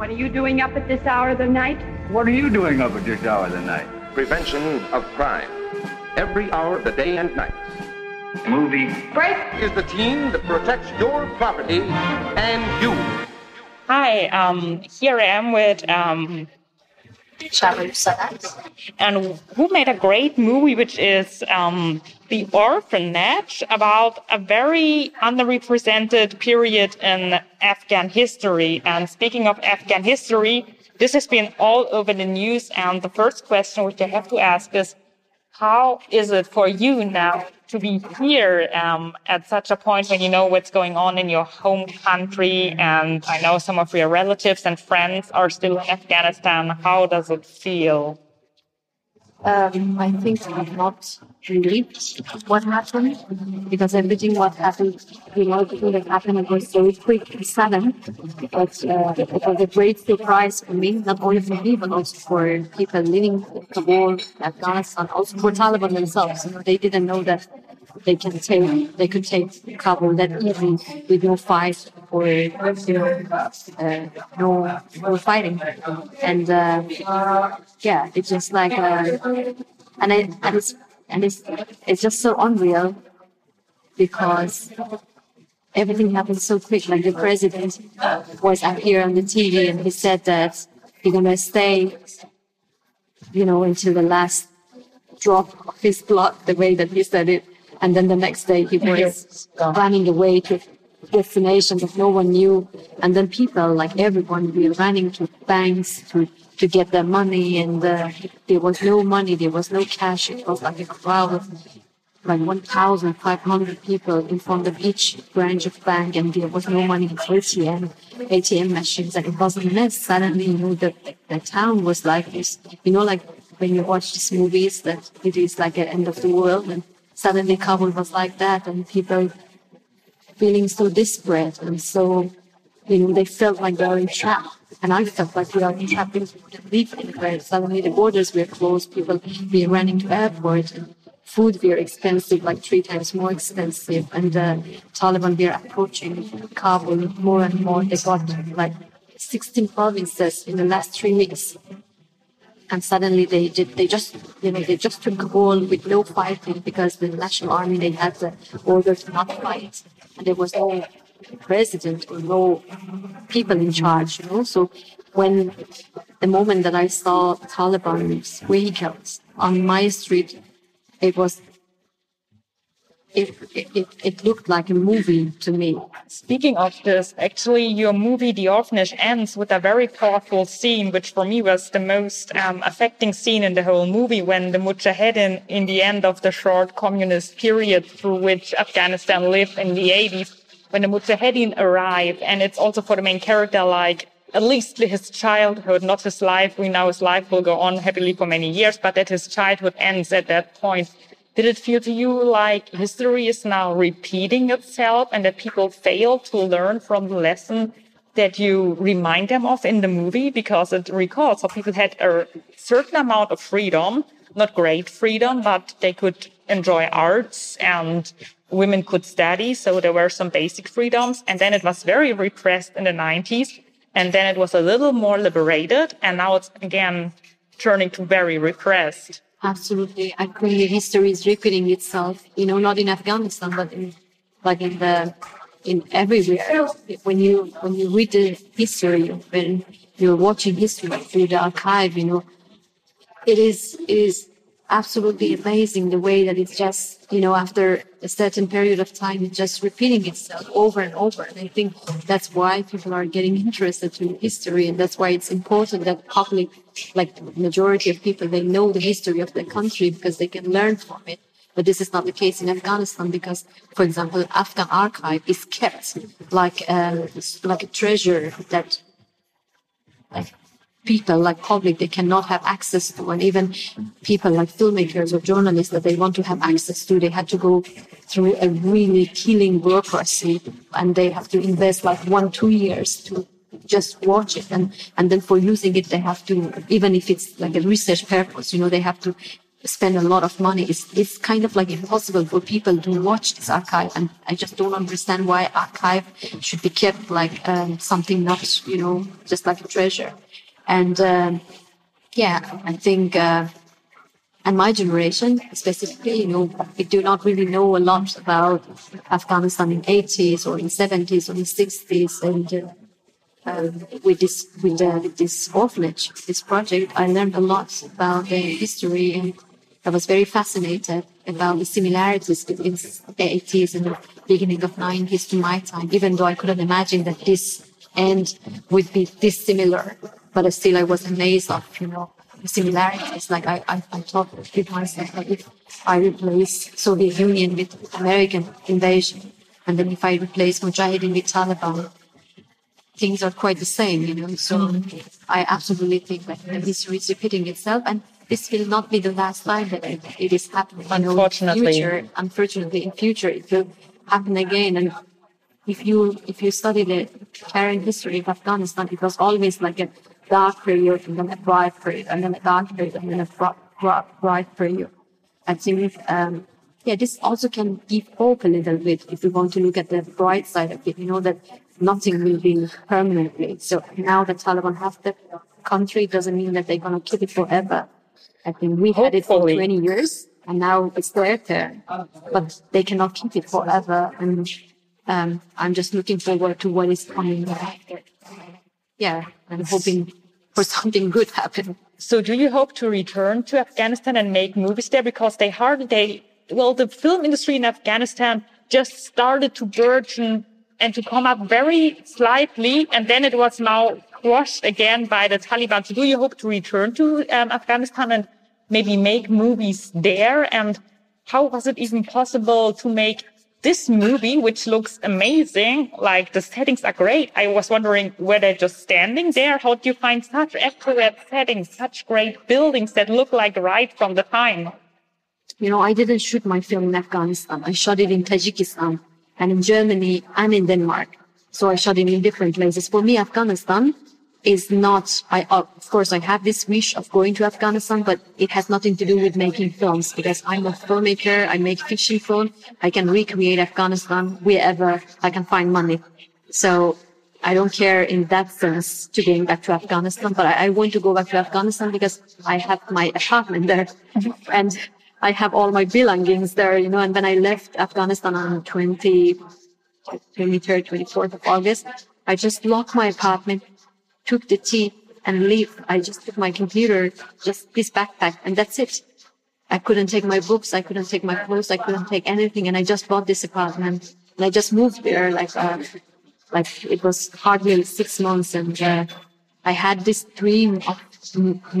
What are you doing up at this hour of the night? What are you doing up at this hour of the night? Prevention of crime. Every hour of the day and night. Movie. Break! Is the team that protects your property and you. Hi, um, here I am with um, And who made a great movie, which is um, The Orphanage, about a very underrepresented period in Afghan history. And speaking of Afghan history, this has been all over the news. And the first question which I have to ask is, how is it for you now to be here um, at such a point when you know what's going on in your home country? And I know some of your relatives and friends are still in Afghanistan. How does it feel? Um, I think I'm not relieved what happened because everything what happened, you know, everything that happened was so quick and sudden. But uh, it was a great surprise for me, not only for me but also for people living in Kabul, Afghanistan, also for Taliban themselves. You know, they didn't know that they can take they could take Kabul that easily with no fight or you know uh, no no fighting. And uh, yeah it's just like uh, and it and it's and it's it's just so unreal because everything happened so quick. Like the president was up here on the TV and he said that he's gonna stay you know until the last drop of his blood the way that he said it and then the next day he was running away to destination that no one knew. And then people, like everyone, were running to banks to, to get their money. And uh, there was no money, there was no cash. It was like a crowd of like 1,500 people in front of each branch of bank. And there was no money in ATM, ATM machines. And it was a mess. Suddenly, you know, the, the town was like this. You know, like when you watch these movies, that it is like an end of the world. And suddenly Kabul was like that, and people feeling so desperate and so, you know, they felt like they were in trap. And I felt like we are in trap because we couldn't leave anywhere. Suddenly the borders were closed, people were running to airport, and food were expensive, like three times more expensive. And the Taliban were approaching Kabul more and more. They got like 16 provinces in the last three weeks and suddenly they did, they just you know they just took Kabul with no fighting because the national army they had the order to not fight. And there was no president or no people in charge you know. So when the moment that I saw Taliban's vehicles on my street it was it, it, it looked like a movie to me. Speaking of this, actually, your movie The Orphanage ends with a very powerful scene, which for me was the most um, affecting scene in the whole movie when the Mujahideen, in the end of the short communist period through which Afghanistan lived in the 80s, when the Mujahideen arrive, and it's also for the main character like at least his childhood, not his life. We know his life will go on happily for many years, but that his childhood ends at that point. Did it feel to you like history is now repeating itself and that people fail to learn from the lesson that you remind them of in the movie? Because it recalls how people had a certain amount of freedom, not great freedom, but they could enjoy arts and women could study. So there were some basic freedoms. And then it was very repressed in the 90s. And then it was a little more liberated. And now it's again turning to very repressed. Absolutely. I think history is repeating itself, you know, not in Afghanistan, but in, like in the, in everywhere. When you, when you read the history, when you're watching history through the archive, you know, it is, it is absolutely amazing the way that it's just, you know, after a certain period of time, it's just repeating itself over and over. And I think that's why people are getting interested in history. And that's why it's important that public, like the majority of people, they know the history of their country because they can learn from it. But this is not the case in Afghanistan because, for example, Afghan archive is kept like a, like a treasure that like people like public they cannot have access to and even people like filmmakers or journalists that they want to have access to they had to go through a really killing bureaucracy and they have to invest like one two years to just watch it and and then for using it they have to even if it's like a research purpose you know they have to spend a lot of money. It's, it's kind of like impossible for people to watch this archive. And I just don't understand why archive should be kept like um, something not, you know, just like a treasure. And um, yeah, I think, uh, and my generation specifically, you know, we do not really know a lot about Afghanistan in 80s or in 70s or in 60s. And uh, um, with this with, uh, with this orphanage, this project, I learned a lot about the history, and I was very fascinated about the similarities between the 80s and the beginning of 90s to my time. Even though I couldn't imagine that this end would be this similar, but still I was amazed of you know the similarities. Like I, I, I thought with myself, like if I replace Soviet Union with American invasion, and then if I replace Mujahideen with Taliban, things are quite the same, you know. So mm-hmm. I absolutely think that the history is repeating itself, and this will not be the last time that it, it is happening. Know, in Unfortunately. future, unfortunately, in future it will happen again. And if you if you study the current history of Afghanistan, it was always like a dark period, and then a bright period, and then a dark period, and then a bri- bri- bright period. I think, um, yeah, this also can give hope a little bit if we want to look at the bright side of it. You know that nothing will be permanently. So now that Taliban have the country, doesn't mean that they're gonna keep it forever. I think we had it for 20 years, and now it's their turn, but they cannot keep it forever. And um, I'm just looking forward to what is coming after. Yeah, I'm hoping for something good happen. So do you hope to return to Afghanistan and make movies there? Because they hardly, they, well, the film industry in Afghanistan just started to burgeon and to come up very slightly. And then it was now crushed again by the Taliban. So do you hope to return to um, Afghanistan and maybe make movies there? And how was it even possible to make this movie, which looks amazing, like the settings are great. I was wondering, were they just standing there? How do you find such accurate settings, such great buildings that look like right from the time? You know, I didn't shoot my film in Afghanistan. I shot it in Tajikistan and in Germany and in Denmark. So I shot it in different places. For me, Afghanistan is not, I, uh, of course, I have this wish of going to Afghanistan, but it has nothing to do with making films because I'm a filmmaker. I make fiction film. I can recreate Afghanistan wherever I can find money. So I don't care in that sense to going back to Afghanistan, but I, I want to go back to Afghanistan because I have my apartment there and I have all my belongings there, you know, and when I left Afghanistan on 20, 23rd, 24th of August, I just locked my apartment, took the tea and leave. I just took my computer, just this backpack and that's it. I couldn't take my books. I couldn't take my clothes. I couldn't take anything. And I just bought this apartment and I just moved there like, uh, like it was hardly six months. And, uh, I had this dream of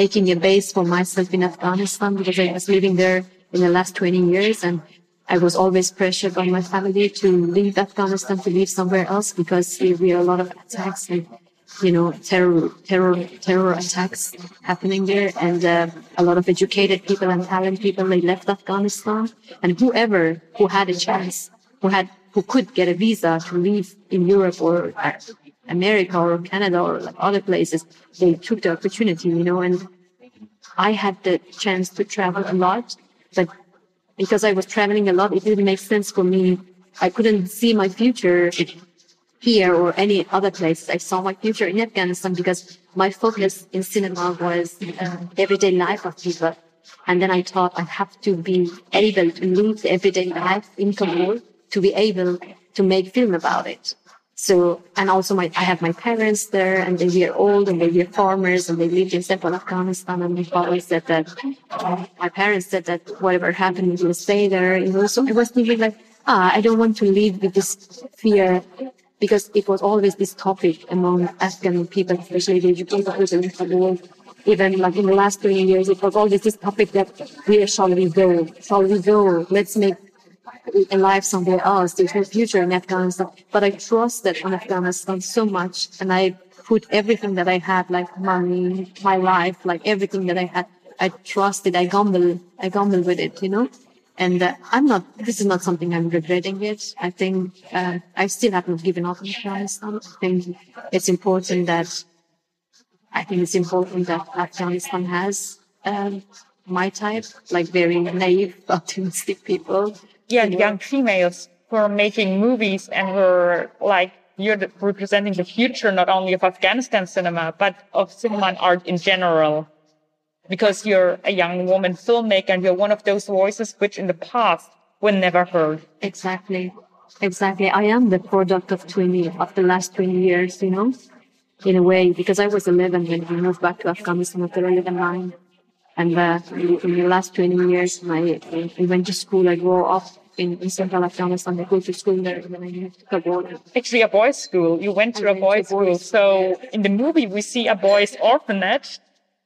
making a base for myself in Afghanistan because I was living there in the last 20 years and I was always pressured by my family to leave Afghanistan, to leave somewhere else because we we had a lot of attacks and, you know, terror, terror, terror attacks happening there. And uh, a lot of educated people and talented people, they left Afghanistan. And whoever who had a chance, who had, who could get a visa to live in Europe or uh, America or Canada or like other places, they took the opportunity, you know, and I had the chance to travel a lot, but because I was traveling a lot, it didn't make sense for me. I couldn't see my future here or any other place. I saw my future in Afghanistan because my focus in cinema was uh, everyday life of people. And then I thought I have to be able to live everyday life in Kabul to be able to make film about it. So, and also my, I have my parents there and they were old and they were farmers and they lived in central Afghanistan and my father said that, uh, my parents said that whatever happened, we will stay there, you know, so I was thinking like, ah, I don't want to live with this fear because it was always this topic among Afghan people, especially the educated people in Kabul. Even like in the last 20 years, it was always this topic that where shall we go? Shall we go? Let's make a life somewhere else. There's no future in Afghanistan. But I trusted Afghanistan so much and I put everything that I had, like money, my life, like everything that I had. I trusted, I gambled, I gambled with it, you know? And uh, I'm not, this is not something I'm regretting yet. I think, uh, I still haven't given up on Afghanistan. I think it's important that, I think it's important that Afghanistan has, um, my type, like very naive, optimistic people. Yeah, young females who are making movies and who are like you're representing the future not only of Afghanistan cinema but of cinema and art in general. Because you're a young woman filmmaker and you're one of those voices which in the past were never heard. Exactly. Exactly. I am the product of 20, of the last 20 years, you know, in a way, because I was 11 when we moved back to Afghanistan after 11 9. And uh, in the last 20 years, I, I went to school. I grew up in, in central Afghanistan. I go to school there and then I moved to Kabul. Actually, a boys' school. You went to I a to boys' school. boys' So in the movie, we see a boys' orphanage.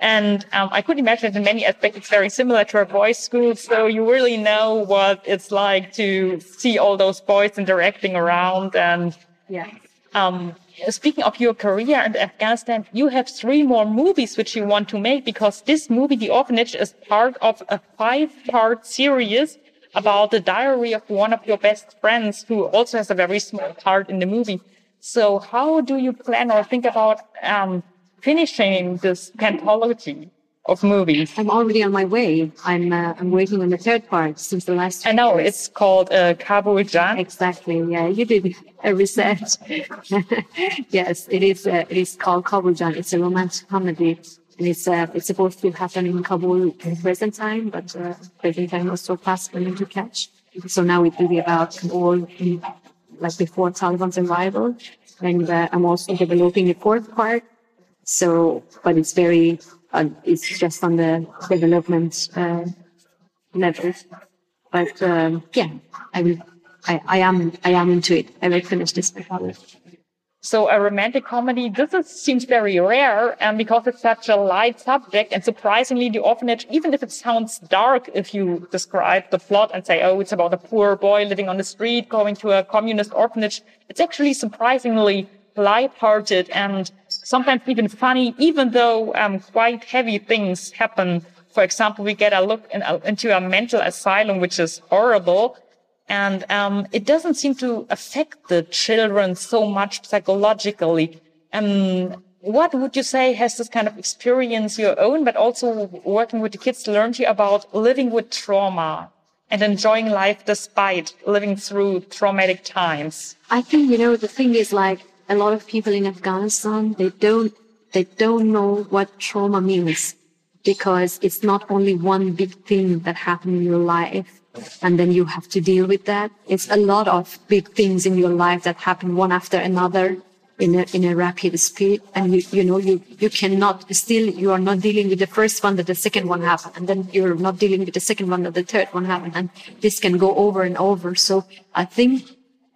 And um, I could imagine in many aspects it's very similar to a boys' school. So you really know what it's like to see all those boys interacting around. And Yeah. um, speaking of your career in Afghanistan, you have three more movies which you want to make because this movie, The Orphanage, is part of a five-part series about the diary of one of your best friends who also has a very small part in the movie. So how do you plan or think about um, finishing this anthology of movies? I'm already on my way. I'm, uh, I'm working on the third part since the last. I know years. it's called uh, Kabul Jan. Exactly. Yeah, you did a research. yes, it is. Uh, it is called Kabuljan. It's a romantic comedy, and it's uh, it's supposed to happen in Kabul in present time, but uh, present time was so fast for me to catch. So now it will be about Kabul, in, like before Taliban's arrival, and uh, I'm also developing a fourth part. So, but it's very, uh, it's just on the development uh, level. But um, yeah, I will. I, I am. I am into it. I will finish this before. So a romantic comedy, this is, seems very rare, and because it's such a light subject, and surprisingly, the orphanage, even if it sounds dark, if you describe the plot and say, oh, it's about a poor boy living on the street, going to a communist orphanage, it's actually surprisingly light-hearted and sometimes even funny, even though um, quite heavy things happen. For example, we get a look in, into a mental asylum, which is horrible. And um, it doesn't seem to affect the children so much psychologically. Um, what would you say has this kind of experience your own, but also working with the kids learned you about living with trauma and enjoying life despite living through traumatic times? I think you know the thing is like a lot of people in Afghanistan they don't they don't know what trauma means because it's not only one big thing that happened in your life and then you have to deal with that. It's a lot of big things in your life that happen one after another in a, in a rapid speed. And you, you know, you, you cannot still, you are not dealing with the first one that the second one happened. And then you're not dealing with the second one that the third one happened. And this can go over and over. So I think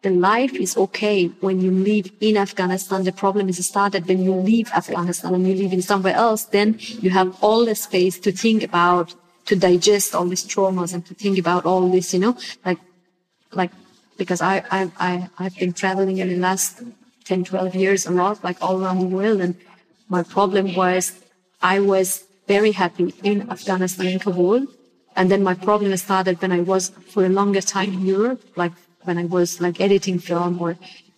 the life is okay when you live in Afghanistan. The problem is started when you leave Afghanistan and you live in somewhere else. Then you have all the space to think about to digest all these traumas and to think about all this, you know, like, like, because I, I, I, I've been traveling in the last 10, 12 years a lot, like all around the world. And my problem was I was very happy in Afghanistan, in Kabul. And then my problem started when I was for a longer time in Europe, like when I was like editing film or,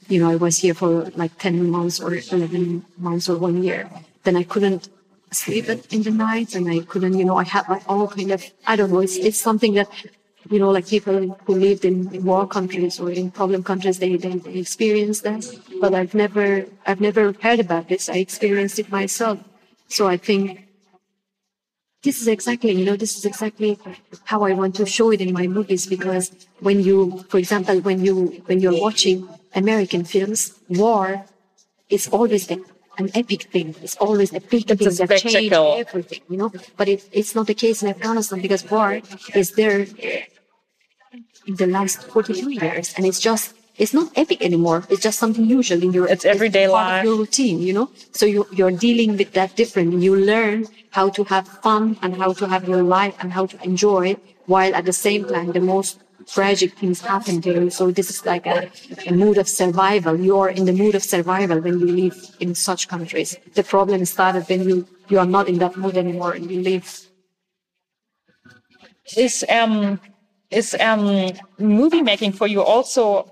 you know, I was here for like 10 months or 11 months or one year. Then I couldn't sleep in the night and I couldn't, you know, I had like all kind of, I don't know, it's, it's something that, you know, like people who lived in, war countries or in problem countries, they, they, they experience that. But I've never, I've never heard about this. I experienced it myself. So I think this is exactly, you know, this is exactly how I want to show it in my movies because when you, for example, when you, when you're watching American films, war is always a an epic thing. It's always a big thing that spectacle. everything, you know. But it, it's not the case in Afghanistan because war is there in the last 42 years, and it's just it's not epic anymore. It's just something usual in your It's everyday part life. of your routine, you know. So you you're dealing with that different. You learn how to have fun and how to have your life and how to enjoy, it, while at the same time the most tragic things happen to you. So this is like a, a mood of survival. You are in the mood of survival when you live in such countries. The problem started when you you are not in that mood anymore and you live. Is um is um movie making for you also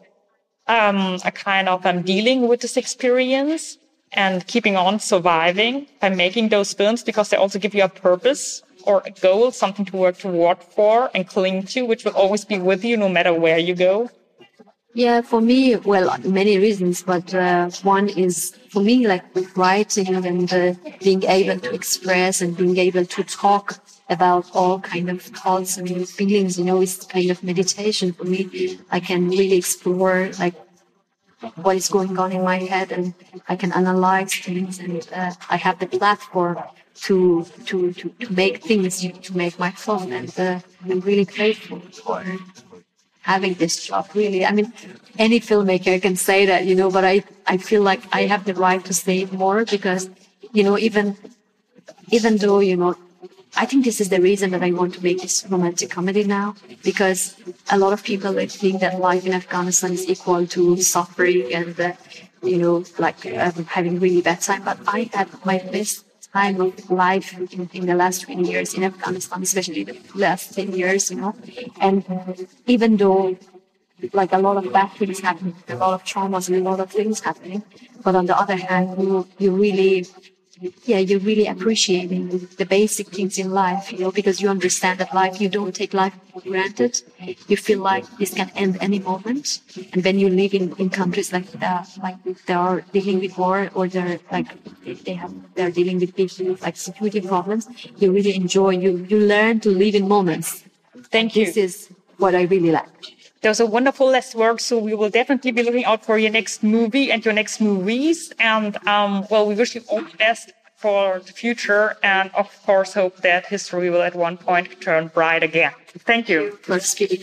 um a kind of um dealing with this experience and keeping on surviving by making those films because they also give you a purpose or a goal, something to work toward for and cling to, which will always be with you no matter where you go? Yeah, for me, well, many reasons, but uh, one is for me, like with writing and uh, being able to express and being able to talk about all kind of thoughts and feelings, you know, it's kind of meditation for me. I can really explore like what is going on in my head and I can analyze things and uh, I have the platform to, to, to, to make things, to make my phone and uh, I'm really grateful for having this job really. I mean any filmmaker can say that you know but i i feel like i have the right to say more because you know even even though you know i think this is the reason that i want to make this romantic comedy now because a lot of people like, think that life in afghanistan is equal to suffering and uh, you know like um, having really bad time. But i had my best time of life in, in, the last 20 years in Afghanistan, especially the last 10 years, you know. And uh, even though like a lot of bad things happen, a lot of traumas and a lot of things happening, but on the other hand, you, you really yeah, you're really appreciating the basic things in life, you know, because you understand that life, you don't take life for granted. You feel like this can end any moment. And when you live in, in countries like that, like they are dealing with war or they're like, they have, they're dealing with issues like security problems, you really enjoy, you, you learn to live in moments. Thank you. This is what I really like. There's a wonderful last work, so we will definitely be looking out for your next movie and your next movies. And um, well, we wish you all the best for the future, and of course, hope that history will at one point turn bright again. Thank you. For speaking.